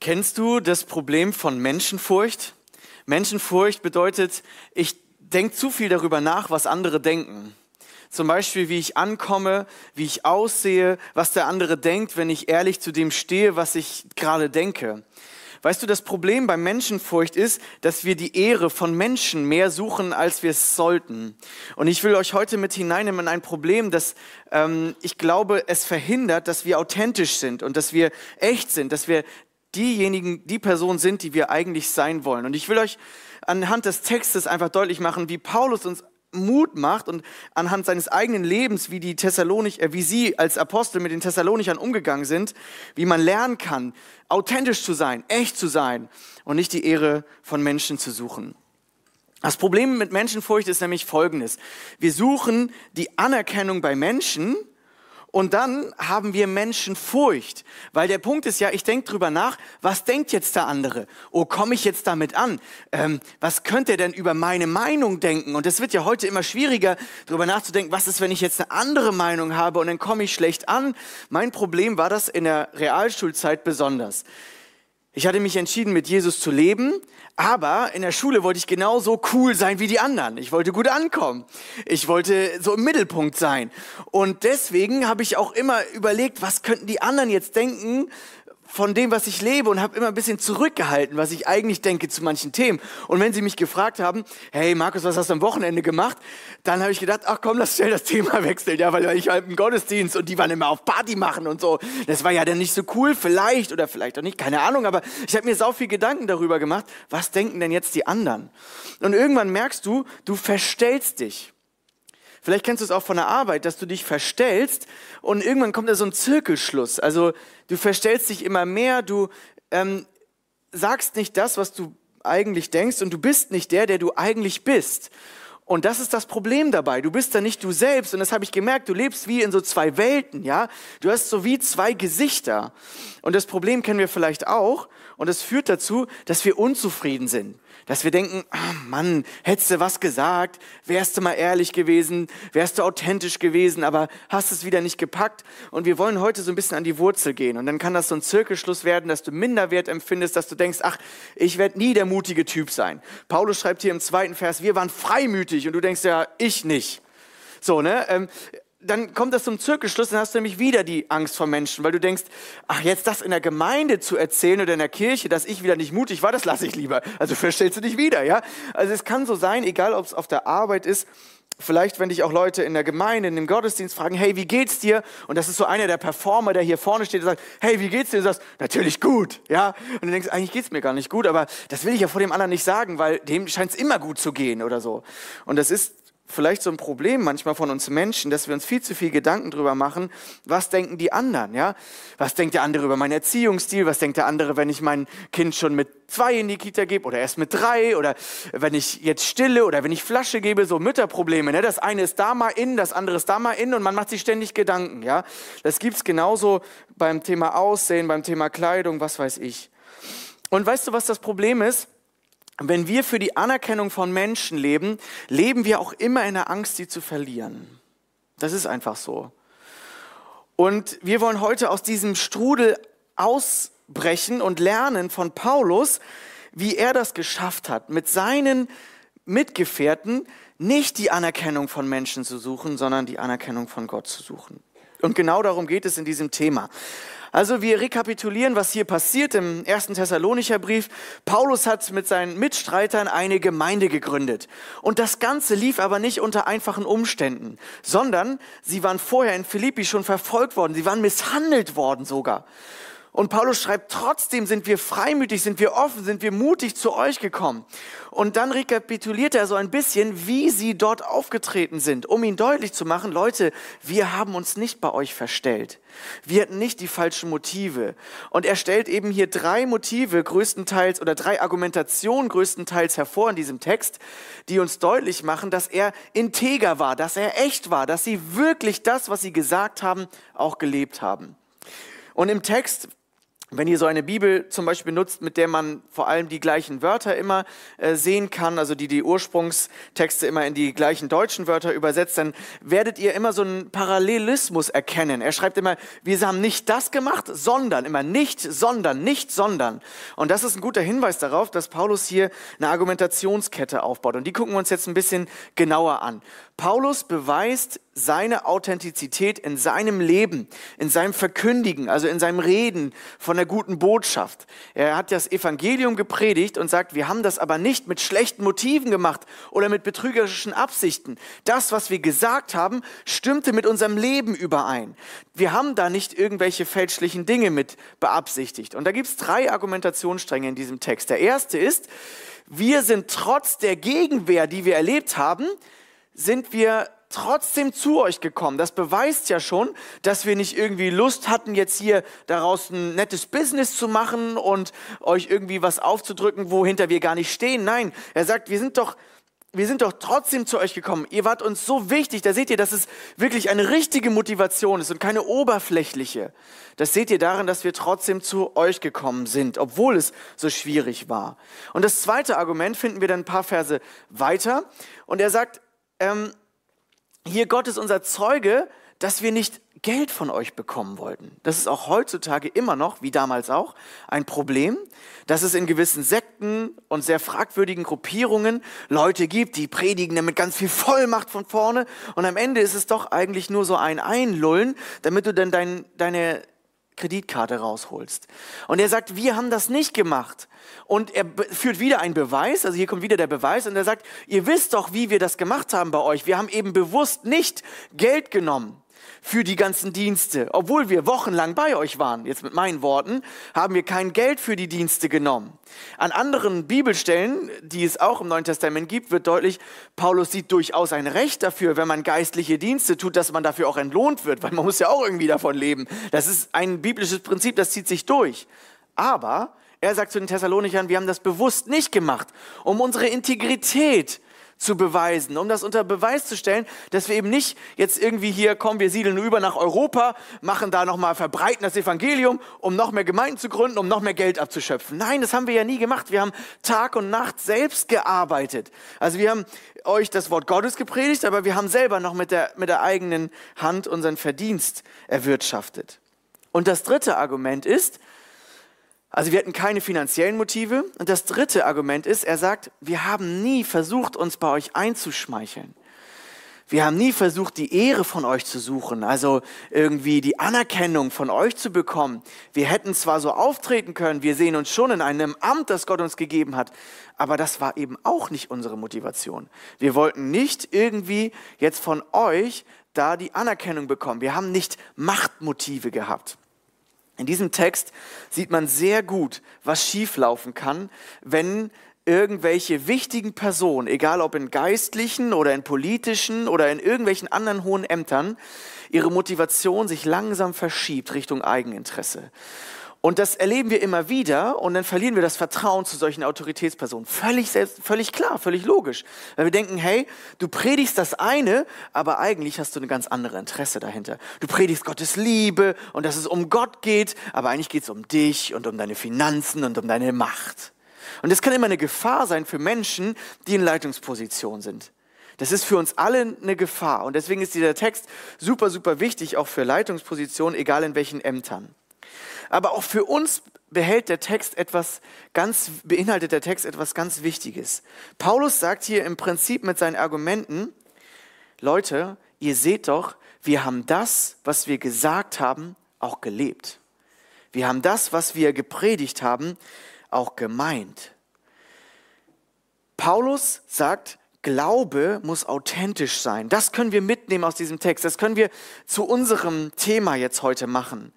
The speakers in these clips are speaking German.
Kennst du das Problem von Menschenfurcht? Menschenfurcht bedeutet, ich denke zu viel darüber nach, was andere denken. Zum Beispiel, wie ich ankomme, wie ich aussehe, was der andere denkt, wenn ich ehrlich zu dem stehe, was ich gerade denke. Weißt du, das Problem bei Menschenfurcht ist, dass wir die Ehre von Menschen mehr suchen, als wir es sollten. Und ich will euch heute mit hineinnehmen in ein Problem, das ähm, ich glaube, es verhindert, dass wir authentisch sind und dass wir echt sind, dass wir diejenigen, die Person sind, die wir eigentlich sein wollen. Und ich will euch anhand des Textes einfach deutlich machen, wie Paulus uns Mut macht und anhand seines eigenen Lebens, wie die Thessalonich, äh, wie sie als Apostel mit den Thessalonichern umgegangen sind, wie man lernen kann, authentisch zu sein, echt zu sein und nicht die Ehre von Menschen zu suchen. Das Problem mit Menschenfurcht ist nämlich folgendes. Wir suchen die Anerkennung bei Menschen, und dann haben wir Menschenfurcht, weil der Punkt ist ja, ich denke drüber nach, was denkt jetzt der andere? Oh, komme ich jetzt damit an? Ähm, was könnte er denn über meine Meinung denken? Und es wird ja heute immer schwieriger, drüber nachzudenken, was ist, wenn ich jetzt eine andere Meinung habe und dann komme ich schlecht an? Mein Problem war das in der Realschulzeit besonders. Ich hatte mich entschieden, mit Jesus zu leben, aber in der Schule wollte ich genauso cool sein wie die anderen. Ich wollte gut ankommen. Ich wollte so im Mittelpunkt sein. Und deswegen habe ich auch immer überlegt, was könnten die anderen jetzt denken, von dem, was ich lebe und habe immer ein bisschen zurückgehalten, was ich eigentlich denke zu manchen Themen. Und wenn sie mich gefragt haben, hey Markus, was hast du am Wochenende gemacht? Dann habe ich gedacht, ach komm, lass schnell das Thema wechseln, ja, weil ich halt im Gottesdienst und die waren immer auf Party machen und so. Das war ja dann nicht so cool, vielleicht oder vielleicht auch nicht, keine Ahnung, aber ich habe mir sau viel Gedanken darüber gemacht, was denken denn jetzt die anderen? Und irgendwann merkst du, du verstellst dich. Vielleicht kennst du es auch von der Arbeit, dass du dich verstellst und irgendwann kommt da so ein Zirkelschluss. Also du verstellst dich immer mehr, du ähm, sagst nicht das, was du eigentlich denkst und du bist nicht der, der du eigentlich bist. Und das ist das Problem dabei. Du bist da nicht du selbst. Und das habe ich gemerkt. Du lebst wie in so zwei Welten, ja. Du hast so wie zwei Gesichter. Und das Problem kennen wir vielleicht auch. Und es führt dazu, dass wir unzufrieden sind dass wir denken, oh Mann, hättest du was gesagt, wärst du mal ehrlich gewesen, wärst du authentisch gewesen, aber hast es wieder nicht gepackt. Und wir wollen heute so ein bisschen an die Wurzel gehen. Und dann kann das so ein Zirkelschluss werden, dass du Minderwert empfindest, dass du denkst, ach, ich werde nie der mutige Typ sein. Paulus schreibt hier im zweiten Vers, wir waren freimütig und du denkst ja, ich nicht. So, ne? Ähm, dann kommt das zum Zirkelschluss, dann hast du nämlich wieder die Angst vor Menschen, weil du denkst, ach, jetzt das in der Gemeinde zu erzählen oder in der Kirche, dass ich wieder nicht mutig war, das lasse ich lieber. Also verstellst du dich wieder, ja? Also es kann so sein, egal ob es auf der Arbeit ist, vielleicht wenn dich auch Leute in der Gemeinde, in dem Gottesdienst fragen, hey, wie geht's dir? Und das ist so einer der Performer, der hier vorne steht und sagt, hey, wie geht's dir? Und du sagst, natürlich gut, ja? Und du denkst, eigentlich geht's mir gar nicht gut, aber das will ich ja vor dem anderen nicht sagen, weil dem scheint es immer gut zu gehen oder so. Und das ist vielleicht so ein Problem manchmal von uns Menschen, dass wir uns viel zu viel Gedanken drüber machen, was denken die anderen, ja? Was denkt der andere über meinen Erziehungsstil? Was denkt der andere, wenn ich mein Kind schon mit zwei in die Kita gebe oder erst mit drei oder wenn ich jetzt stille oder wenn ich Flasche gebe, so Mütterprobleme, ne? Das eine ist da mal in, das andere ist da mal in und man macht sich ständig Gedanken, ja? Das gibt's genauso beim Thema Aussehen, beim Thema Kleidung, was weiß ich. Und weißt du, was das Problem ist? Wenn wir für die Anerkennung von Menschen leben, leben wir auch immer in der Angst, sie zu verlieren. Das ist einfach so. Und wir wollen heute aus diesem Strudel ausbrechen und lernen von Paulus, wie er das geschafft hat, mit seinen Mitgefährten nicht die Anerkennung von Menschen zu suchen, sondern die Anerkennung von Gott zu suchen. Und genau darum geht es in diesem Thema. Also wir rekapitulieren, was hier passiert im ersten Thessalonicher Brief. Paulus hat mit seinen Mitstreitern eine Gemeinde gegründet. Und das Ganze lief aber nicht unter einfachen Umständen, sondern sie waren vorher in Philippi schon verfolgt worden. Sie waren misshandelt worden sogar. Und Paulus schreibt, trotzdem sind wir freimütig, sind wir offen, sind wir mutig zu euch gekommen. Und dann rekapituliert er so ein bisschen, wie sie dort aufgetreten sind, um ihn deutlich zu machen, Leute, wir haben uns nicht bei euch verstellt. Wir hatten nicht die falschen Motive. Und er stellt eben hier drei Motive größtenteils oder drei Argumentationen größtenteils hervor in diesem Text, die uns deutlich machen, dass er integer war, dass er echt war, dass sie wirklich das, was sie gesagt haben, auch gelebt haben. Und im Text wenn ihr so eine Bibel zum Beispiel nutzt, mit der man vor allem die gleichen Wörter immer äh, sehen kann, also die die Ursprungstexte immer in die gleichen deutschen Wörter übersetzt, dann werdet ihr immer so einen Parallelismus erkennen. Er schreibt immer, wir haben nicht das gemacht, sondern, immer nicht, sondern, nicht, sondern. Und das ist ein guter Hinweis darauf, dass Paulus hier eine Argumentationskette aufbaut. Und die gucken wir uns jetzt ein bisschen genauer an. Paulus beweist seine Authentizität in seinem Leben, in seinem Verkündigen, also in seinem Reden von der guten Botschaft. Er hat das Evangelium gepredigt und sagt, wir haben das aber nicht mit schlechten Motiven gemacht oder mit betrügerischen Absichten. Das, was wir gesagt haben, stimmte mit unserem Leben überein. Wir haben da nicht irgendwelche fälschlichen Dinge mit beabsichtigt. Und da gibt es drei Argumentationsstränge in diesem Text. Der erste ist, wir sind trotz der Gegenwehr, die wir erlebt haben, sind wir trotzdem zu euch gekommen. Das beweist ja schon, dass wir nicht irgendwie Lust hatten, jetzt hier daraus ein nettes Business zu machen und euch irgendwie was aufzudrücken, wohinter wir gar nicht stehen. Nein, er sagt, wir sind doch, wir sind doch trotzdem zu euch gekommen. Ihr wart uns so wichtig. Da seht ihr, dass es wirklich eine richtige Motivation ist und keine oberflächliche. Das seht ihr darin, dass wir trotzdem zu euch gekommen sind, obwohl es so schwierig war. Und das zweite Argument finden wir dann ein paar Verse weiter. Und er sagt, ähm, hier Gott ist unser Zeuge, dass wir nicht Geld von euch bekommen wollten. Das ist auch heutzutage immer noch, wie damals auch, ein Problem, dass es in gewissen Sekten und sehr fragwürdigen Gruppierungen Leute gibt, die predigen mit ganz viel Vollmacht von vorne und am Ende ist es doch eigentlich nur so ein Einlullen, damit du dann dein, deine Kreditkarte rausholst. Und er sagt, wir haben das nicht gemacht. Und er führt wieder einen Beweis, also hier kommt wieder der Beweis, und er sagt, ihr wisst doch, wie wir das gemacht haben bei euch. Wir haben eben bewusst nicht Geld genommen für die ganzen Dienste. Obwohl wir wochenlang bei euch waren, jetzt mit meinen Worten, haben wir kein Geld für die Dienste genommen. An anderen Bibelstellen, die es auch im Neuen Testament gibt, wird deutlich, Paulus sieht durchaus ein Recht dafür, wenn man geistliche Dienste tut, dass man dafür auch entlohnt wird, weil man muss ja auch irgendwie davon leben. Das ist ein biblisches Prinzip, das zieht sich durch. Aber er sagt zu den Thessalonichern, wir haben das bewusst nicht gemacht, um unsere Integrität zu beweisen, um das unter Beweis zu stellen, dass wir eben nicht jetzt irgendwie hier kommen, wir siedeln über nach Europa, machen da nochmal, verbreiten das Evangelium, um noch mehr Gemeinden zu gründen, um noch mehr Geld abzuschöpfen. Nein, das haben wir ja nie gemacht. Wir haben Tag und Nacht selbst gearbeitet. Also wir haben euch das Wort Gottes gepredigt, aber wir haben selber noch mit der, mit der eigenen Hand unseren Verdienst erwirtschaftet. Und das dritte Argument ist, also wir hatten keine finanziellen Motive. Und das dritte Argument ist, er sagt, wir haben nie versucht, uns bei euch einzuschmeicheln. Wir haben nie versucht, die Ehre von euch zu suchen, also irgendwie die Anerkennung von euch zu bekommen. Wir hätten zwar so auftreten können, wir sehen uns schon in einem Amt, das Gott uns gegeben hat, aber das war eben auch nicht unsere Motivation. Wir wollten nicht irgendwie jetzt von euch da die Anerkennung bekommen. Wir haben nicht Machtmotive gehabt. In diesem Text sieht man sehr gut, was schieflaufen kann, wenn irgendwelche wichtigen Personen, egal ob in geistlichen oder in politischen oder in irgendwelchen anderen hohen Ämtern, ihre Motivation sich langsam verschiebt Richtung Eigeninteresse. Und das erleben wir immer wieder und dann verlieren wir das Vertrauen zu solchen Autoritätspersonen. Völlig, selbst, völlig klar, völlig logisch. Weil wir denken, hey, du predigst das eine, aber eigentlich hast du eine ganz andere Interesse dahinter. Du predigst Gottes Liebe und dass es um Gott geht, aber eigentlich geht es um dich und um deine Finanzen und um deine Macht. Und das kann immer eine Gefahr sein für Menschen, die in Leitungsposition sind. Das ist für uns alle eine Gefahr. Und deswegen ist dieser Text super, super wichtig, auch für Leitungspositionen, egal in welchen Ämtern. Aber auch für uns behält der Text etwas ganz, beinhaltet der Text etwas ganz Wichtiges. Paulus sagt hier im Prinzip mit seinen Argumenten, Leute, ihr seht doch, wir haben das, was wir gesagt haben, auch gelebt. Wir haben das, was wir gepredigt haben, auch gemeint. Paulus sagt, Glaube muss authentisch sein. Das können wir mitnehmen aus diesem Text. Das können wir zu unserem Thema jetzt heute machen.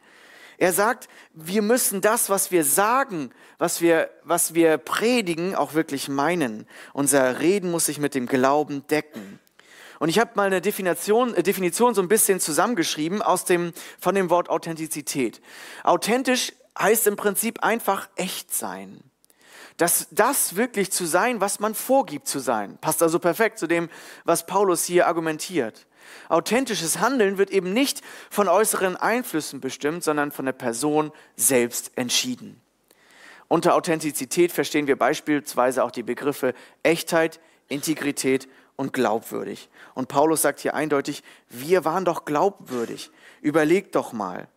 Er sagt, wir müssen das, was wir sagen, was wir, was wir predigen, auch wirklich meinen. Unser Reden muss sich mit dem Glauben decken. Und ich habe mal eine Definition, äh, Definition so ein bisschen zusammengeschrieben aus dem, von dem Wort Authentizität. Authentisch heißt im Prinzip einfach echt sein. Das, das wirklich zu sein, was man vorgibt zu sein. Passt also perfekt zu dem, was Paulus hier argumentiert. Authentisches Handeln wird eben nicht von äußeren Einflüssen bestimmt, sondern von der Person selbst entschieden. Unter Authentizität verstehen wir beispielsweise auch die Begriffe Echtheit, Integrität und glaubwürdig. Und Paulus sagt hier eindeutig, wir waren doch glaubwürdig. Überlegt doch mal.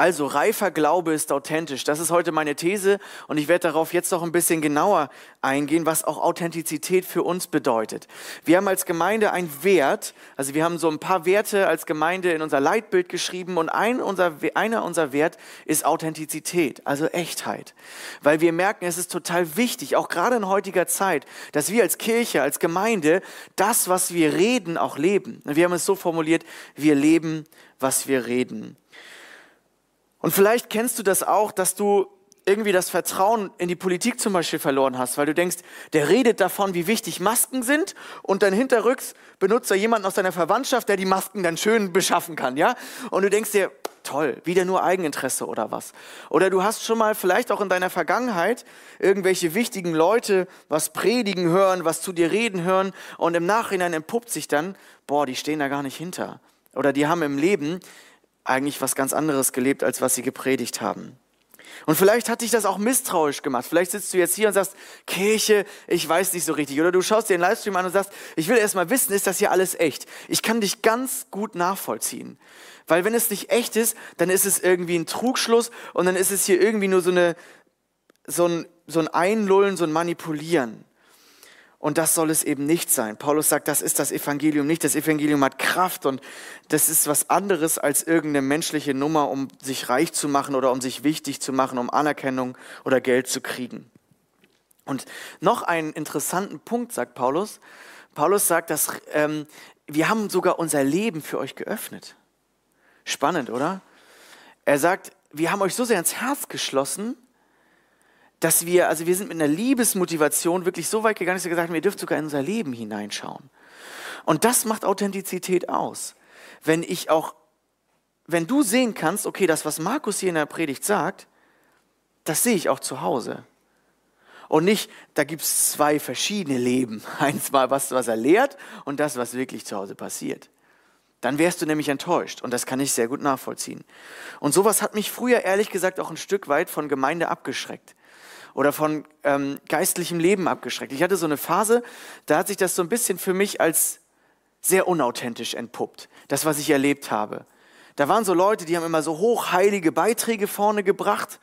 Also reifer Glaube ist authentisch. Das ist heute meine These und ich werde darauf jetzt noch ein bisschen genauer eingehen, was auch Authentizität für uns bedeutet. Wir haben als Gemeinde einen Wert, also wir haben so ein paar Werte als Gemeinde in unser Leitbild geschrieben und ein unser, einer unserer Wert ist Authentizität, also Echtheit. Weil wir merken, es ist total wichtig, auch gerade in heutiger Zeit, dass wir als Kirche, als Gemeinde das, was wir reden, auch leben. Wir haben es so formuliert, wir leben, was wir reden. Und vielleicht kennst du das auch, dass du irgendwie das Vertrauen in die Politik zum Beispiel verloren hast, weil du denkst, der redet davon, wie wichtig Masken sind und dann hinterrücks benutzt er jemanden aus deiner Verwandtschaft, der die Masken dann schön beschaffen kann, ja? Und du denkst dir, toll, wieder nur Eigeninteresse oder was? Oder du hast schon mal vielleicht auch in deiner Vergangenheit irgendwelche wichtigen Leute was predigen hören, was zu dir reden hören und im Nachhinein entpuppt sich dann, boah, die stehen da gar nicht hinter. Oder die haben im Leben eigentlich was ganz anderes gelebt, als was sie gepredigt haben. Und vielleicht hat dich das auch misstrauisch gemacht. Vielleicht sitzt du jetzt hier und sagst, Kirche, ich weiß nicht so richtig. Oder du schaust dir den Livestream an und sagst, ich will erst mal wissen, ist das hier alles echt? Ich kann dich ganz gut nachvollziehen. Weil wenn es nicht echt ist, dann ist es irgendwie ein Trugschluss und dann ist es hier irgendwie nur so, eine, so, ein, so ein Einlullen, so ein Manipulieren. Und das soll es eben nicht sein. Paulus sagt, das ist das Evangelium nicht. Das Evangelium hat Kraft und das ist was anderes als irgendeine menschliche Nummer, um sich reich zu machen oder um sich wichtig zu machen, um Anerkennung oder Geld zu kriegen. Und noch einen interessanten Punkt sagt Paulus. Paulus sagt, dass ähm, wir haben sogar unser Leben für euch geöffnet. Spannend, oder? Er sagt, wir haben euch so sehr ins Herz geschlossen, dass wir, also wir sind mit einer Liebesmotivation wirklich so weit gegangen, dass wir gesagt haben, ihr dürft sogar in unser Leben hineinschauen. Und das macht Authentizität aus. Wenn ich auch, wenn du sehen kannst, okay, das, was Markus hier in der Predigt sagt, das sehe ich auch zu Hause. Und nicht, da gibt es zwei verschiedene Leben. Eins mal was, was er lehrt und das, was wirklich zu Hause passiert. Dann wärst du nämlich enttäuscht und das kann ich sehr gut nachvollziehen. Und sowas hat mich früher ehrlich gesagt auch ein Stück weit von Gemeinde abgeschreckt oder von ähm, geistlichem Leben abgeschreckt. Ich hatte so eine Phase, da hat sich das so ein bisschen für mich als sehr unauthentisch entpuppt, das, was ich erlebt habe. Da waren so Leute, die haben immer so hochheilige Beiträge vorne gebracht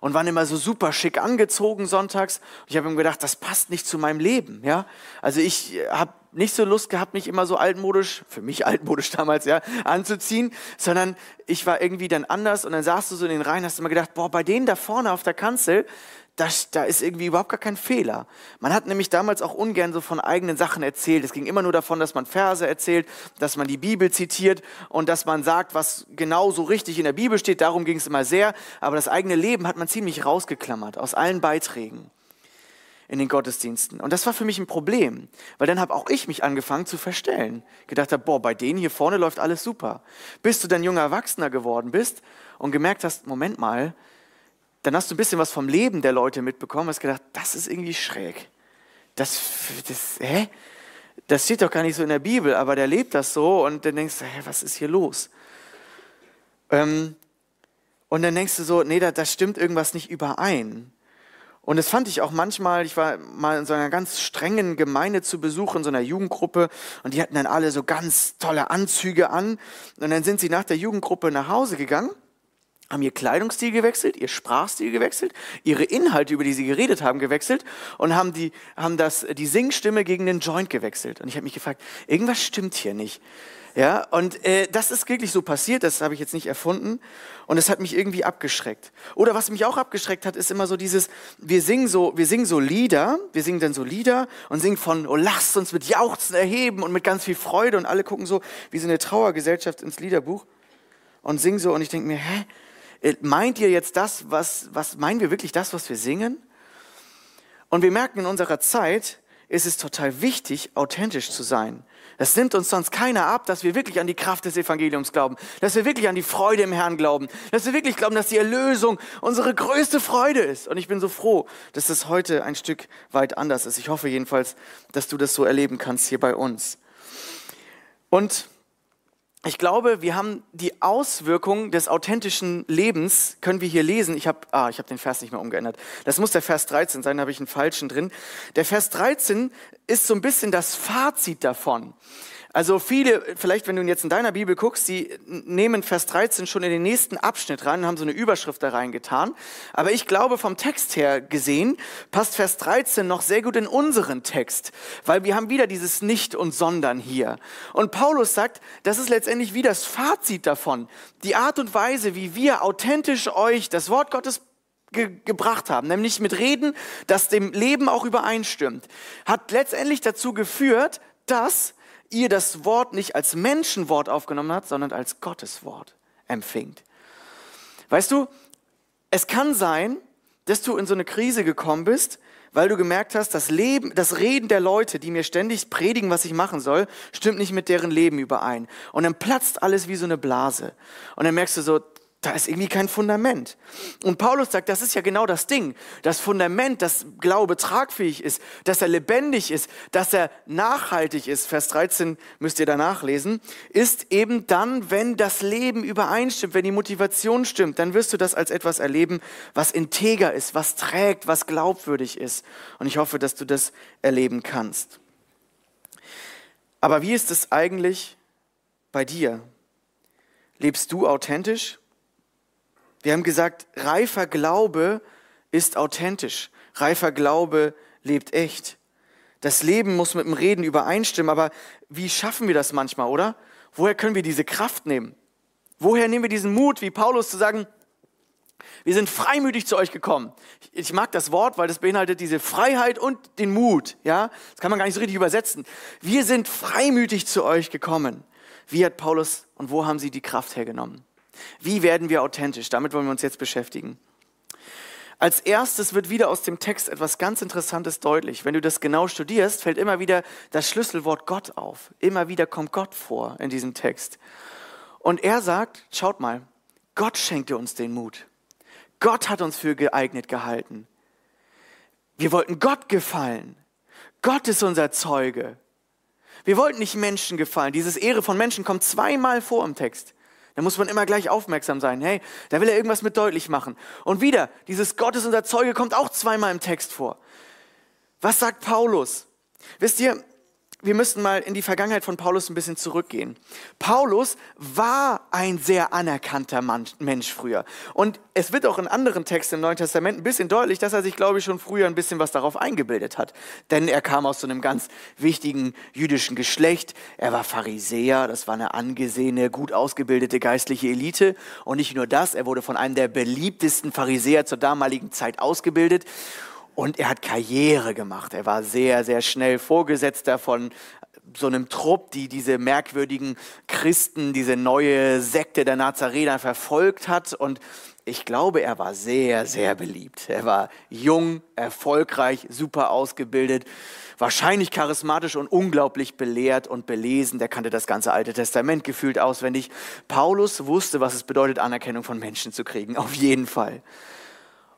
und waren immer so super schick angezogen sonntags. Und ich habe mir gedacht, das passt nicht zu meinem Leben. Ja? Also ich äh, habe nicht so Lust gehabt, mich immer so altmodisch, für mich altmodisch damals, ja, anzuziehen, sondern ich war irgendwie dann anders und dann saßt du so in den Reihen, hast immer gedacht, boah, bei denen da vorne auf der Kanzel, das, da ist irgendwie überhaupt gar kein Fehler. Man hat nämlich damals auch ungern so von eigenen Sachen erzählt. Es ging immer nur davon, dass man Verse erzählt, dass man die Bibel zitiert und dass man sagt, was genau so richtig in der Bibel steht. Darum ging es immer sehr. Aber das eigene Leben hat man ziemlich rausgeklammert aus allen Beiträgen in den Gottesdiensten. Und das war für mich ein Problem, weil dann habe auch ich mich angefangen zu verstellen. Gedacht habe, boah, bei denen hier vorne läuft alles super. Bis du dann junger Erwachsener geworden bist und gemerkt hast, Moment mal, dann hast du ein bisschen was vom Leben der Leute mitbekommen, hast gedacht, das ist irgendwie schräg. Das, das, hä? das steht doch gar nicht so in der Bibel, aber der lebt das so und dann denkst du, hä, was ist hier los? Ähm, und dann denkst du so, nee, da, da stimmt irgendwas nicht überein. Und das fand ich auch manchmal, ich war mal in so einer ganz strengen Gemeinde zu Besuch, in so einer Jugendgruppe, und die hatten dann alle so ganz tolle Anzüge an. Und dann sind sie nach der Jugendgruppe nach Hause gegangen haben ihr Kleidungsstil gewechselt, ihr Sprachstil gewechselt, ihre Inhalte, über die sie geredet haben, gewechselt und haben, die, haben das, die Singstimme gegen den Joint gewechselt. Und ich habe mich gefragt, irgendwas stimmt hier nicht. Ja, und äh, das ist wirklich so passiert, das habe ich jetzt nicht erfunden und es hat mich irgendwie abgeschreckt. Oder was mich auch abgeschreckt hat, ist immer so dieses, wir singen so, wir singen so Lieder, wir singen dann so Lieder und singen von, oh lasst uns mit Jauchzen erheben und mit ganz viel Freude und alle gucken so wie so eine Trauergesellschaft ins Liederbuch und singen so und ich denke mir, hä, meint ihr jetzt das, was, was meinen wir wirklich das, was wir singen? Und wir merken in unserer Zeit, ist es total wichtig, authentisch zu sein. Es nimmt uns sonst keiner ab, dass wir wirklich an die Kraft des Evangeliums glauben, dass wir wirklich an die Freude im Herrn glauben, dass wir wirklich glauben, dass die Erlösung unsere größte Freude ist. Und ich bin so froh, dass das heute ein Stück weit anders ist. Ich hoffe jedenfalls, dass du das so erleben kannst hier bei uns. Und ich glaube, wir haben die Auswirkungen des authentischen Lebens, können wir hier lesen. Ich habe ah, ich hab den Vers nicht mehr umgeändert. Das muss der Vers 13 sein, da habe ich einen falschen drin. Der Vers 13 ist so ein bisschen das Fazit davon. Also viele, vielleicht wenn du jetzt in deiner Bibel guckst, die nehmen Vers 13 schon in den nächsten Abschnitt rein und haben so eine Überschrift da reingetan. Aber ich glaube, vom Text her gesehen, passt Vers 13 noch sehr gut in unseren Text, weil wir haben wieder dieses Nicht und Sondern hier. Und Paulus sagt, das ist letztendlich wie das Fazit davon. Die Art und Weise, wie wir authentisch euch das Wort Gottes ge gebracht haben, nämlich mit Reden, das dem Leben auch übereinstimmt, hat letztendlich dazu geführt, dass ihr das Wort nicht als Menschenwort aufgenommen habt, sondern als Gottes Wort empfingt. Weißt du, es kann sein, dass du in so eine Krise gekommen bist, weil du gemerkt hast, das Leben, das Reden der Leute, die mir ständig predigen, was ich machen soll, stimmt nicht mit deren Leben überein. Und dann platzt alles wie so eine Blase. Und dann merkst du so, da ist irgendwie kein Fundament. Und Paulus sagt, das ist ja genau das Ding. Das Fundament, dass Glaube tragfähig ist, dass er lebendig ist, dass er nachhaltig ist, Vers 13 müsst ihr danach lesen, ist eben dann, wenn das Leben übereinstimmt, wenn die Motivation stimmt, dann wirst du das als etwas erleben, was integer ist, was trägt, was glaubwürdig ist. Und ich hoffe, dass du das erleben kannst. Aber wie ist es eigentlich bei dir? Lebst du authentisch? Wir haben gesagt, reifer Glaube ist authentisch. Reifer Glaube lebt echt. Das Leben muss mit dem Reden übereinstimmen, aber wie schaffen wir das manchmal, oder? Woher können wir diese Kraft nehmen? Woher nehmen wir diesen Mut, wie Paulus zu sagen, wir sind freimütig zu euch gekommen. Ich mag das Wort, weil das beinhaltet diese Freiheit und den Mut. Ja, das kann man gar nicht so richtig übersetzen. Wir sind freimütig zu euch gekommen. Wie hat Paulus und wo haben sie die Kraft hergenommen? Wie werden wir authentisch? Damit wollen wir uns jetzt beschäftigen. Als erstes wird wieder aus dem Text etwas ganz Interessantes deutlich. Wenn du das genau studierst, fällt immer wieder das Schlüsselwort Gott auf. Immer wieder kommt Gott vor in diesem Text. Und er sagt, schaut mal, Gott schenkte uns den Mut. Gott hat uns für geeignet gehalten. Wir wollten Gott gefallen. Gott ist unser Zeuge. Wir wollten nicht Menschen gefallen. Dieses Ehre von Menschen kommt zweimal vor im Text. Da muss man immer gleich aufmerksam sein. Hey, da will er irgendwas mit deutlich machen. Und wieder, dieses Gott ist unser Zeuge kommt auch zweimal im Text vor. Was sagt Paulus? Wisst ihr, wir müssten mal in die Vergangenheit von Paulus ein bisschen zurückgehen. Paulus war ein sehr anerkannter Mensch früher. Und es wird auch in anderen Texten im Neuen Testament ein bisschen deutlich, dass er sich, glaube ich, schon früher ein bisschen was darauf eingebildet hat. Denn er kam aus so einem ganz wichtigen jüdischen Geschlecht. Er war Pharisäer, das war eine angesehene, gut ausgebildete geistliche Elite. Und nicht nur das, er wurde von einem der beliebtesten Pharisäer zur damaligen Zeit ausgebildet. Und er hat Karriere gemacht. Er war sehr, sehr schnell Vorgesetzter von so einem Trupp, die diese merkwürdigen Christen, diese neue Sekte der Nazarener verfolgt hat. Und ich glaube, er war sehr, sehr beliebt. Er war jung, erfolgreich, super ausgebildet, wahrscheinlich charismatisch und unglaublich belehrt und belesen. Der kannte das ganze Alte Testament gefühlt auswendig. Paulus wusste, was es bedeutet, Anerkennung von Menschen zu kriegen, auf jeden Fall.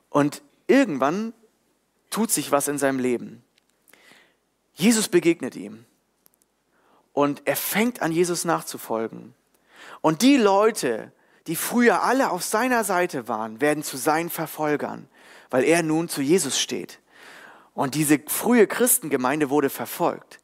Und irgendwann tut sich was in seinem Leben. Jesus begegnet ihm und er fängt an, Jesus nachzufolgen. Und die Leute, die früher alle auf seiner Seite waren, werden zu seinen Verfolgern, weil er nun zu Jesus steht. Und diese frühe Christengemeinde wurde verfolgt.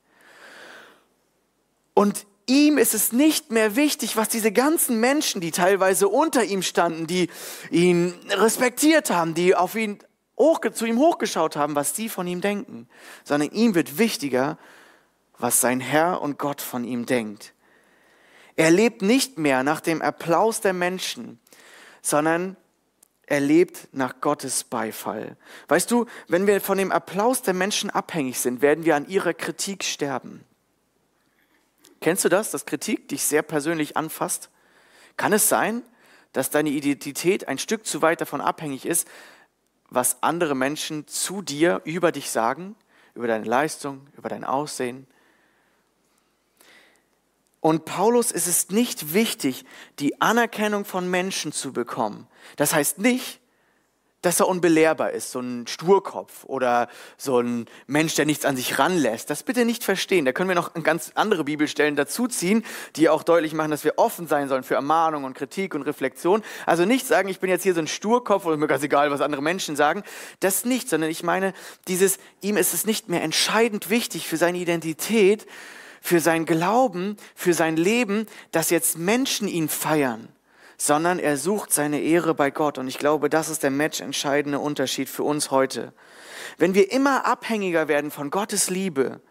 Und ihm ist es nicht mehr wichtig, was diese ganzen Menschen, die teilweise unter ihm standen, die ihn respektiert haben, die auf ihn hoch, zu ihm hochgeschaut haben, was sie von ihm denken, sondern ihm wird wichtiger, was sein Herr und Gott von ihm denkt. Er lebt nicht mehr nach dem Applaus der Menschen, sondern er lebt nach Gottes Beifall. Weißt du, wenn wir von dem Applaus der Menschen abhängig sind, werden wir an ihrer Kritik sterben. Kennst du das, dass Kritik dich sehr persönlich anfasst? Kann es sein, dass deine Identität ein Stück zu weit davon abhängig ist, was andere Menschen zu dir über dich sagen, über deine Leistung, über dein Aussehen. Und Paulus ist es nicht wichtig, die Anerkennung von Menschen zu bekommen. Das heißt nicht, dass er unbelehrbar ist, so ein Sturkopf oder so ein Mensch, der nichts an sich ranlässt. Das bitte nicht verstehen. Da können wir noch ganz andere Bibelstellen dazuziehen, die auch deutlich machen, dass wir offen sein sollen für Ermahnung und Kritik und Reflexion. Also nicht sagen, ich bin jetzt hier so ein Sturkopf oder mir ganz egal, was andere Menschen sagen. Das nicht, sondern ich meine, dieses, ihm ist es nicht mehr entscheidend wichtig für seine Identität, für sein Glauben, für sein Leben, dass jetzt Menschen ihn feiern sondern er sucht seine Ehre bei Gott. Und ich glaube, das ist der matchentscheidende Unterschied für uns heute. Wenn wir immer abhängiger werden von Gottes Liebe,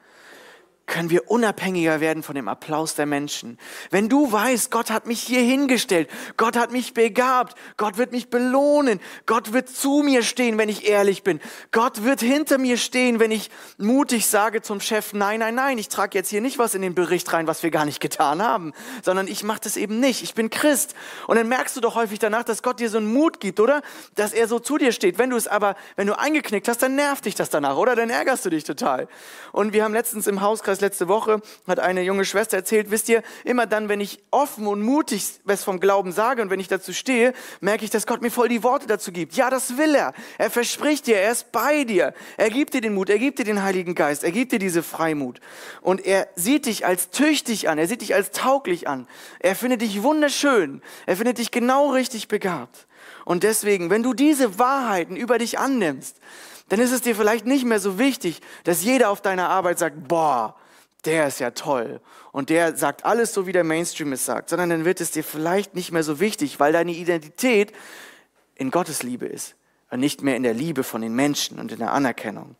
können wir unabhängiger werden von dem Applaus der Menschen. Wenn du weißt, Gott hat mich hier hingestellt, Gott hat mich begabt, Gott wird mich belohnen, Gott wird zu mir stehen, wenn ich ehrlich bin, Gott wird hinter mir stehen, wenn ich mutig sage zum Chef, nein, nein, nein, ich trage jetzt hier nicht was in den Bericht rein, was wir gar nicht getan haben, sondern ich mache das eben nicht, ich bin Christ. Und dann merkst du doch häufig danach, dass Gott dir so einen Mut gibt, oder? Dass er so zu dir steht. Wenn du es aber, wenn du eingeknickt hast, dann nervt dich das danach, oder? Dann ärgerst du dich total. Und wir haben letztens im Hauskreis das letzte Woche, hat eine junge Schwester erzählt, wisst ihr, immer dann, wenn ich offen und mutig was vom Glauben sage und wenn ich dazu stehe, merke ich, dass Gott mir voll die Worte dazu gibt. Ja, das will er. Er verspricht dir, er ist bei dir. Er gibt dir den Mut, er gibt dir den Heiligen Geist, er gibt dir diese Freimut. Und er sieht dich als tüchtig an, er sieht dich als tauglich an. Er findet dich wunderschön. Er findet dich genau richtig begabt. Und deswegen, wenn du diese Wahrheiten über dich annimmst, dann ist es dir vielleicht nicht mehr so wichtig, dass jeder auf deiner Arbeit sagt, boah, der ist ja toll und der sagt alles so, wie der Mainstream es sagt, sondern dann wird es dir vielleicht nicht mehr so wichtig, weil deine Identität in Gottes Liebe ist und nicht mehr in der Liebe von den Menschen und in der Anerkennung.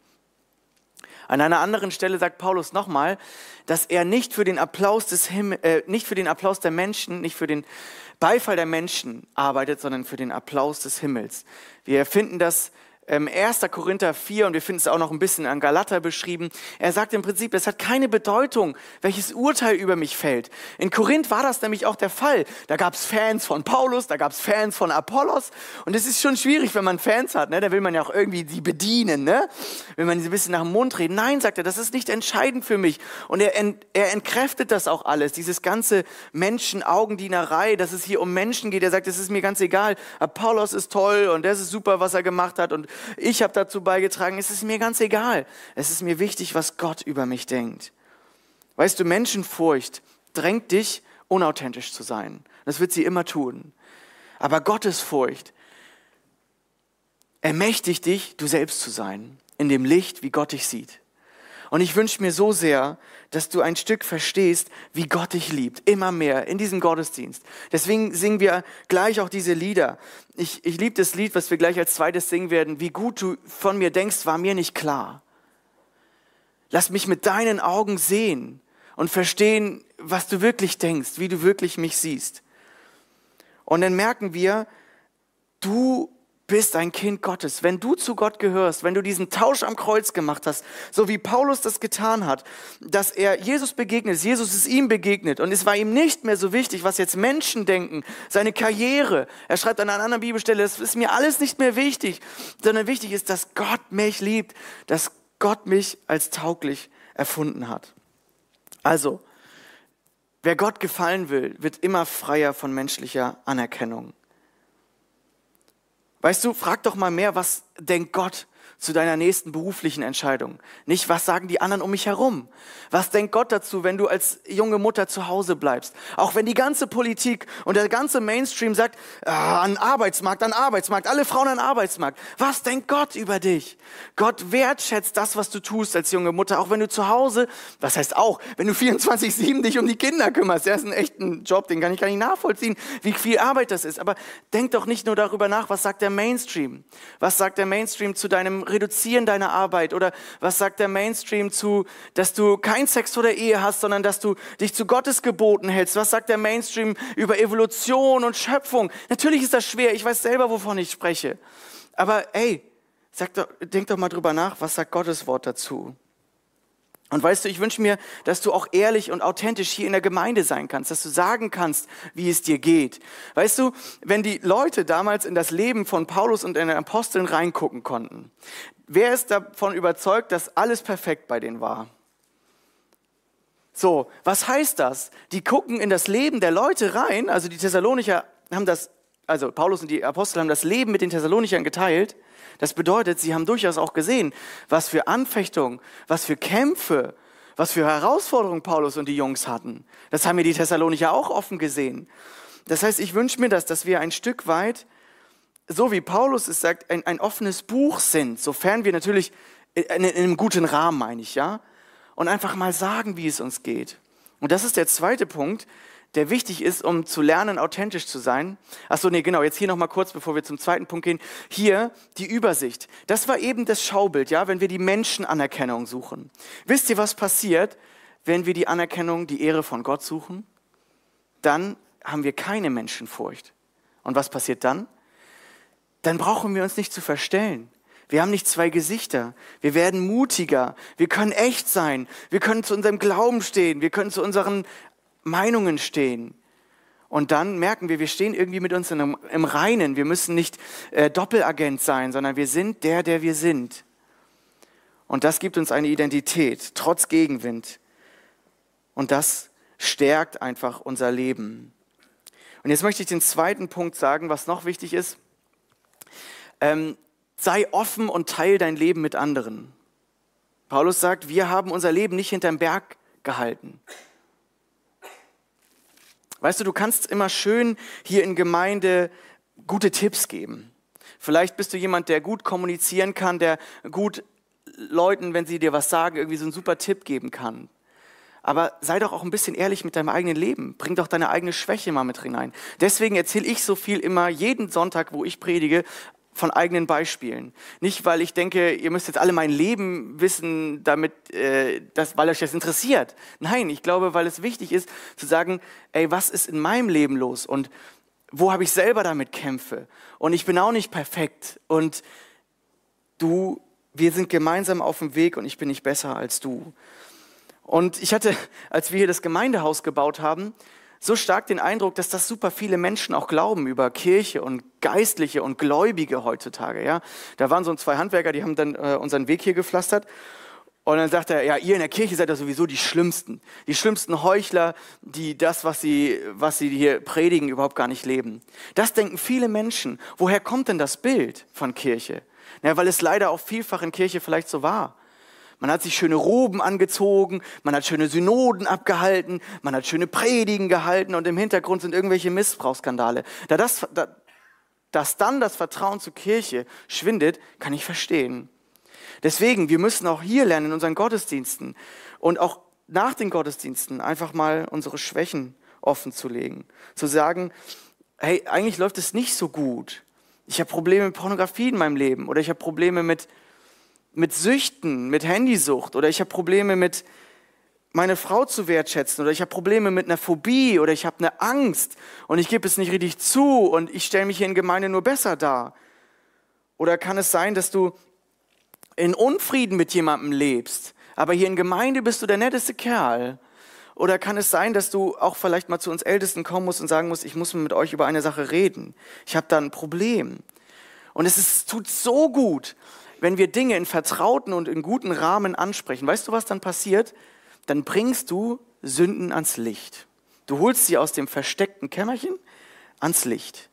An einer anderen Stelle sagt Paulus nochmal, dass er nicht für den Applaus des Himmel, äh, nicht für den Applaus der Menschen, nicht für den Beifall der Menschen arbeitet, sondern für den Applaus des Himmels. Wir finden das 1. Ähm, Korinther 4 und wir finden es auch noch ein bisschen an Galater beschrieben. Er sagt im Prinzip, es hat keine Bedeutung, welches Urteil über mich fällt. In Korinth war das nämlich auch der Fall. Da gab es Fans von Paulus, da gab es Fans von Apollos und es ist schon schwierig, wenn man Fans hat. Ne? Da will man ja auch irgendwie die bedienen, ne? will man sie ein bisschen nach dem Mund reden. Nein, sagt er, das ist nicht entscheidend für mich. Und er, ent, er entkräftet das auch alles, dieses ganze Menschen-Augendienerei, dass es hier um Menschen geht. Er sagt, es ist mir ganz egal, Apollos ist toll und das ist super, was er gemacht hat und ich habe dazu beigetragen, es ist mir ganz egal. Es ist mir wichtig, was Gott über mich denkt. Weißt du, Menschenfurcht drängt dich, unauthentisch zu sein. Das wird sie immer tun. Aber Gottesfurcht ermächtigt dich, du selbst zu sein, in dem Licht, wie Gott dich sieht. Und ich wünsche mir so sehr, dass du ein Stück verstehst, wie Gott dich liebt, immer mehr in diesem Gottesdienst. Deswegen singen wir gleich auch diese Lieder. Ich, ich liebe das Lied, was wir gleich als zweites singen werden. Wie gut du von mir denkst, war mir nicht klar. Lass mich mit deinen Augen sehen und verstehen, was du wirklich denkst, wie du wirklich mich siehst. Und dann merken wir, bist ein Kind Gottes. Wenn du zu Gott gehörst, wenn du diesen Tausch am Kreuz gemacht hast, so wie Paulus das getan hat, dass er Jesus begegnet, Jesus ist ihm begegnet und es war ihm nicht mehr so wichtig, was jetzt Menschen denken, seine Karriere. Er schreibt an einer anderen Bibelstelle, es ist mir alles nicht mehr wichtig, sondern wichtig ist, dass Gott mich liebt, dass Gott mich als tauglich erfunden hat. Also, wer Gott gefallen will, wird immer freier von menschlicher Anerkennung. Weißt du, frag doch mal mehr, was denkt Gott zu deiner nächsten beruflichen Entscheidung? Nicht, was sagen die anderen um mich herum? Was denkt Gott dazu, wenn du als junge Mutter zu Hause bleibst? Auch wenn die ganze Politik und der ganze Mainstream sagt, ah, an Arbeitsmarkt, an Arbeitsmarkt, alle Frauen an Arbeitsmarkt. Was denkt Gott über dich? Gott wertschätzt das, was du tust als junge Mutter, auch wenn du zu Hause, was heißt auch, wenn du 24-7 dich um die Kinder kümmerst. Das ist ein echter Job, den kann ich gar nicht nachvollziehen, wie viel Arbeit das ist. Aber denk doch nicht nur darüber nach, was sagt der Mainstream? Was sagt der Mainstream zu deinem Reduzieren deiner Arbeit? Oder was sagt der Mainstream zu, dass du kein Sex vor der Ehe hast, sondern dass du dich zu Gottes Geboten hältst? Was sagt der Mainstream über Evolution und Schöpfung? Natürlich ist das schwer, ich weiß selber, wovon ich spreche. Aber ey, sag doch, denk doch mal drüber nach, was sagt Gottes Wort dazu? Und weißt du, ich wünsche mir, dass du auch ehrlich und authentisch hier in der Gemeinde sein kannst, dass du sagen kannst, wie es dir geht. Weißt du, wenn die Leute damals in das Leben von Paulus und den Aposteln reingucken konnten, wer ist davon überzeugt, dass alles perfekt bei denen war? So, was heißt das? Die gucken in das Leben der Leute rein, also die Thessalonicher haben das, also Paulus und die Apostel haben das Leben mit den Thessalonichern geteilt Das bedeutet, sie haben durchaus auch gesehen, was für Anfechtungen, was für Kämpfe, was für Herausforderungen Paulus und die Jungs hatten. Das haben mir die Thessalonicher auch offen gesehen. Das heißt, ich wünsche mir das, dass wir ein Stück weit, so wie Paulus es sagt, ein, ein offenes Buch sind, sofern wir natürlich in, in einem guten Rahmen, meine ich, ja, und einfach mal sagen, wie es uns geht. Und das ist der zweite Punkt, der wichtig ist, um zu lernen, authentisch zu sein. Ach so, nee, genau, jetzt hier nochmal kurz, bevor wir zum zweiten Punkt gehen. Hier die Übersicht. Das war eben das Schaubild, ja, wenn wir die Menschenanerkennung suchen. Wisst ihr, was passiert, wenn wir die Anerkennung, die Ehre von Gott suchen? Dann haben wir keine Menschenfurcht. Und was passiert dann? Dann brauchen wir uns nicht zu verstellen. Wir haben nicht zwei Gesichter. Wir werden mutiger. Wir können echt sein. Wir können zu unserem Glauben stehen. Wir können zu unseren Meinungen stehen. Und dann merken wir, wir stehen irgendwie mit uns im, Reinen. Wir müssen nicht äh, Doppelagent sein, sondern wir sind der, der wir sind. Und das gibt uns eine Identität, trotz Gegenwind. Und das stärkt einfach unser Leben. Und jetzt möchte ich den zweiten Punkt sagen, was noch wichtig ist. Ähm, sei offen und teile dein Leben mit anderen. Paulus sagt, wir haben unser Leben nicht hinterm Berg gehalten. Weißt du, du kannst immer schön hier in Gemeinde gute Tipps geben. Vielleicht bist du jemand, der gut kommunizieren kann, der gut Leuten, wenn sie dir was sagen, irgendwie so einen super Tipp geben kann. Aber sei doch auch ein bisschen ehrlich mit deinem eigenen Leben. Bring doch deine eigene Schwäche mal mit hinein. Deswegen erzähle ich so viel immer jeden Sonntag, wo ich predige, von eigenen Beispielen. Nicht, weil ich denke, ihr müsst jetzt alle mein Leben wissen, damit, äh, das, weil euch das interessiert. Nein, ich glaube, weil es wichtig ist, zu sagen, ey, was ist in meinem Leben los und wo habe ich selber damit Kämpfe? Und ich bin auch nicht perfekt. Und du, wir sind gemeinsam auf dem Weg und ich bin nicht besser als du. Und ich hatte, als wir hier das Gemeindehaus gebaut haben, so stark den Eindruck, dass das super viele Menschen auch glauben über Kirche und Geistliche und Gläubige heutzutage. Ja? Da waren so zwei Handwerker, die haben dann äh, unseren Weg hier gepflastert. Und dann sagt er, ja, ihr in der Kirche seid ja sowieso die Schlimmsten. Die schlimmsten Heuchler, die das, was sie, was sie hier predigen, überhaupt gar nicht leben. Das denken viele Menschen. Woher kommt denn das Bild von Kirche? Na, weil es leider auch vielfach in Kirche vielleicht so war. Man hat sich schöne Roben angezogen, man hat schöne Synoden abgehalten, man hat schöne Predigen gehalten und im Hintergrund sind irgendwelche Missbrauchsskandale. Da das, da, dass dann das Vertrauen zur Kirche schwindet, kann ich verstehen. Deswegen, wir müssen auch hier lernen in unseren Gottesdiensten und auch nach den Gottesdiensten einfach mal unsere Schwächen offen zu legen. Zu sagen, hey, eigentlich läuft es nicht so gut. Ich habe Probleme mit Pornografie in meinem Leben oder ich habe Probleme mit mit Süchten, mit Handysucht oder ich habe Probleme mit meine Frau zu wertschätzen oder ich habe Probleme mit einer Phobie oder ich habe eine Angst und ich gebe es nicht richtig zu und ich stelle mich hier in Gemeinde nur besser dar. Oder kann es sein, dass du in Unfrieden mit jemandem lebst, aber hier in Gemeinde bist du der netteste Kerl? Oder kann es sein, dass du auch vielleicht mal zu uns Ältesten kommen musst und sagen musst, ich muss mit euch über eine Sache reden. Ich habe da ein Problem. Und es ist, tut so gut, wenn wir Dinge in vertrauten und in guten Rahmen ansprechen, weißt du, was dann passiert? Dann bringst du Sünden ans Licht. Du holst sie aus dem versteckten Kämmerchen ans Licht.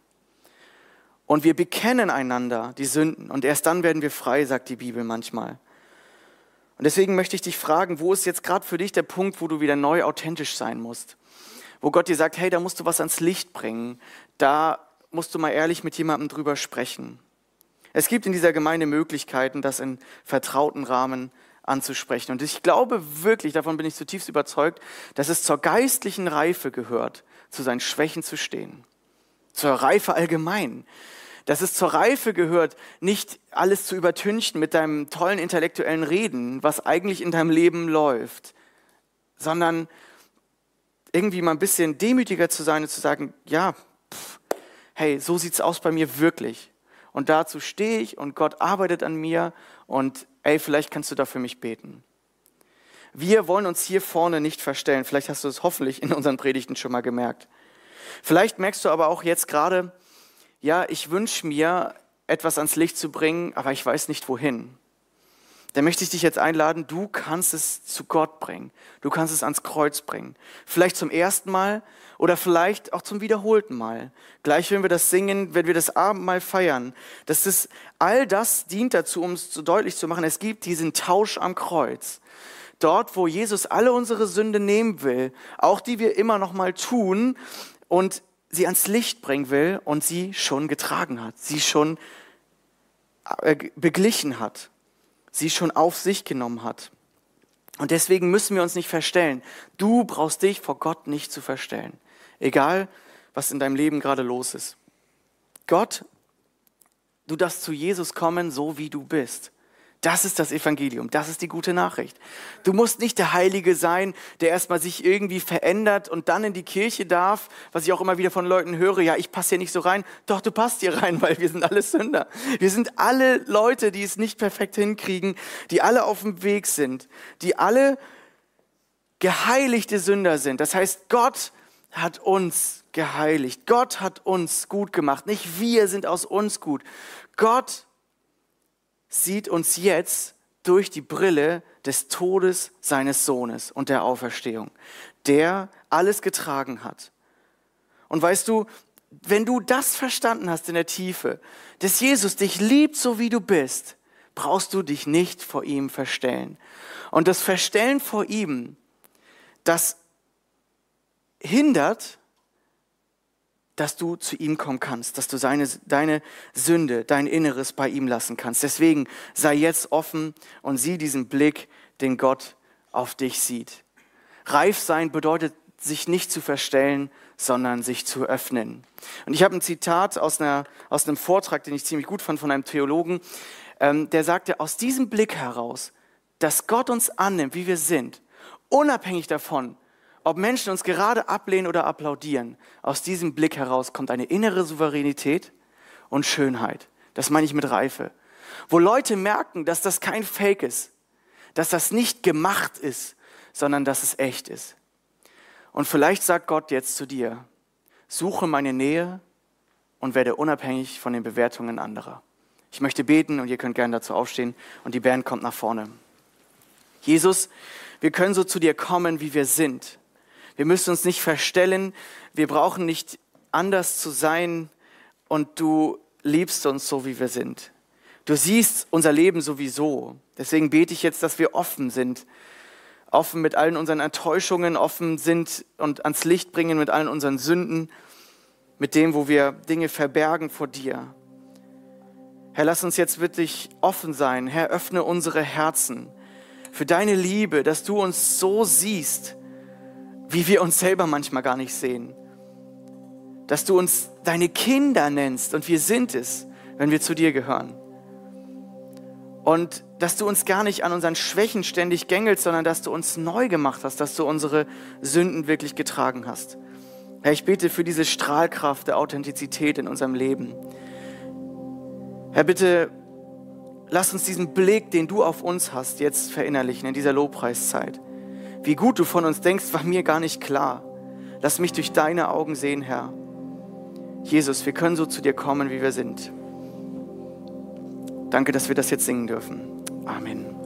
Und wir bekennen einander die Sünden und erst dann werden wir frei, sagt die Bibel manchmal. Und deswegen möchte ich dich fragen, wo ist jetzt gerade für dich der Punkt, wo du wieder neu authentisch sein musst? Wo Gott dir sagt, hey, da musst du was ans Licht bringen. Da musst du mal ehrlich mit jemandem drüber sprechen. Es gibt in dieser Gemeinde Möglichkeiten, das in vertrauten Rahmen anzusprechen. Und ich glaube wirklich, davon bin ich zutiefst überzeugt, dass es zur geistlichen Reife gehört, zu seinen Schwächen zu stehen. Zur Reife allgemein. Dass es zur Reife gehört, nicht alles zu übertünchen mit deinem tollen intellektuellen Reden, was eigentlich in deinem Leben läuft, sondern irgendwie mal ein bisschen demütiger zu sein und zu sagen, ja, pff, hey, so sieht's aus bei mir wirklich und dazu stehe ich und Gott arbeitet an mir und ey, vielleicht kannst du da für mich beten. Wir wollen uns hier vorne nicht verstellen. Vielleicht hast du es hoffentlich in unseren Predigten schon mal gemerkt. Vielleicht merkst du aber auch jetzt gerade, ja, ich wünsche mir, etwas ans Licht zu bringen, aber ich weiß nicht wohin. Dann möchte ich dich jetzt einladen, du kannst es zu Gott bringen. Du kannst es ans Kreuz bringen. Vielleicht zum ersten Mal oder vielleicht auch zum wiederholten Mal. Gleich, wenn wir das singen, wenn wir das Abendmahl feiern, das, all das dient dazu, um es so deutlich zu machen, es gibt diesen Tausch am Kreuz. Dort, wo Jesus alle unsere Sünde nehmen will, auch die wir immer noch mal tun und sie ans Licht bringen will und sie schon getragen hat, sie schon äh, beglichen hat sie schon auf sich genommen hat. Und deswegen müssen wir uns nicht verstellen. Du brauchst dich vor Gott nicht zu verstellen. Egal, was in deinem Leben gerade los ist. Gott, du darfst zu Jesus kommen, so wie du bist. Das ist das Evangelium, das ist die gute Nachricht. Du musst nicht der Heilige sein, der erstmal sich irgendwie verändert und dann in die Kirche darf, was ich auch immer wieder von Leuten höre, ja, ich passe hier nicht so rein. Doch, du passt hier rein, weil wir sind alle Sünder. Wir sind alle Leute, die es nicht perfekt hinkriegen, die alle auf dem Weg sind, die alle geheiligte Sünder sind. Das heißt, Gott hat uns geheiligt. Gott hat uns gut gemacht. Nicht wir sind aus uns gut. Gott sieht uns jetzt durch die Brille des Todes seines Sohnes und der Auferstehung, der alles getragen hat. Und weißt du, wenn du das verstanden hast in der Tiefe, dass Jesus dich liebt, so wie du bist, brauchst du dich nicht vor ihm verstellen. Und das Verstellen vor ihm, das hindert, dass du zu ihm kommen kannst, dass du seine, deine Sünde, dein Inneres bei ihm lassen kannst. Deswegen sei jetzt offen und sieh diesen Blick, den Gott auf dich sieht. Reif sein bedeutet, sich nicht zu verstellen, sondern sich zu öffnen. Und ich habe ein Zitat aus, einer, aus einem Vortrag, den ich ziemlich gut fand von einem Theologen, ähm, der sagte, aus diesem Blick heraus, dass Gott uns annimmt, wie wir sind, unabhängig davon, ob Menschen uns gerade ablehnen oder applaudieren, aus diesem Blick heraus kommt eine innere Souveränität und Schönheit. Das meine ich mit Reife. Wo Leute merken, dass das kein Fake ist, dass das nicht gemacht ist, sondern dass es echt ist. Und vielleicht sagt Gott jetzt zu dir, suche meine Nähe und werde unabhängig von den Bewertungen anderer. Ich möchte beten und ihr könnt gerne dazu aufstehen und die Band kommt nach vorne. Jesus, wir können so zu dir kommen, wie wir sind. Wir müssen uns nicht verstellen. Wir brauchen nicht anders zu sein. Und du liebst uns so, wie wir sind. Du siehst unser Leben sowieso. Deswegen bete ich jetzt, dass wir offen sind. Offen mit allen unseren Enttäuschungen, offen sind und ans Licht bringen mit allen unseren Sünden, mit dem, wo wir Dinge verbergen vor dir. Herr, lass uns jetzt wirklich offen sein. Herr, öffne unsere Herzen für deine Liebe, dass du uns so siehst, wie wir uns selber manchmal gar nicht sehen. Dass du uns deine Kinder nennst und wir sind es, wenn wir zu dir gehören. Und dass du uns gar nicht an unseren Schwächen ständig gängelst, sondern dass du uns neu gemacht hast, dass du unsere Sünden wirklich getragen hast. Herr, ich bete für diese Strahlkraft der Authentizität in unserem Leben. Herr, bitte lass uns diesen Blick, den du auf uns hast, jetzt verinnerlichen in dieser Lobpreiszeit. Wie gut du von uns denkst, war mir gar nicht klar. Lass mich durch deine Augen sehen, Herr. Jesus, wir können so zu dir kommen, wie wir sind. Danke, dass wir das jetzt singen dürfen. Amen.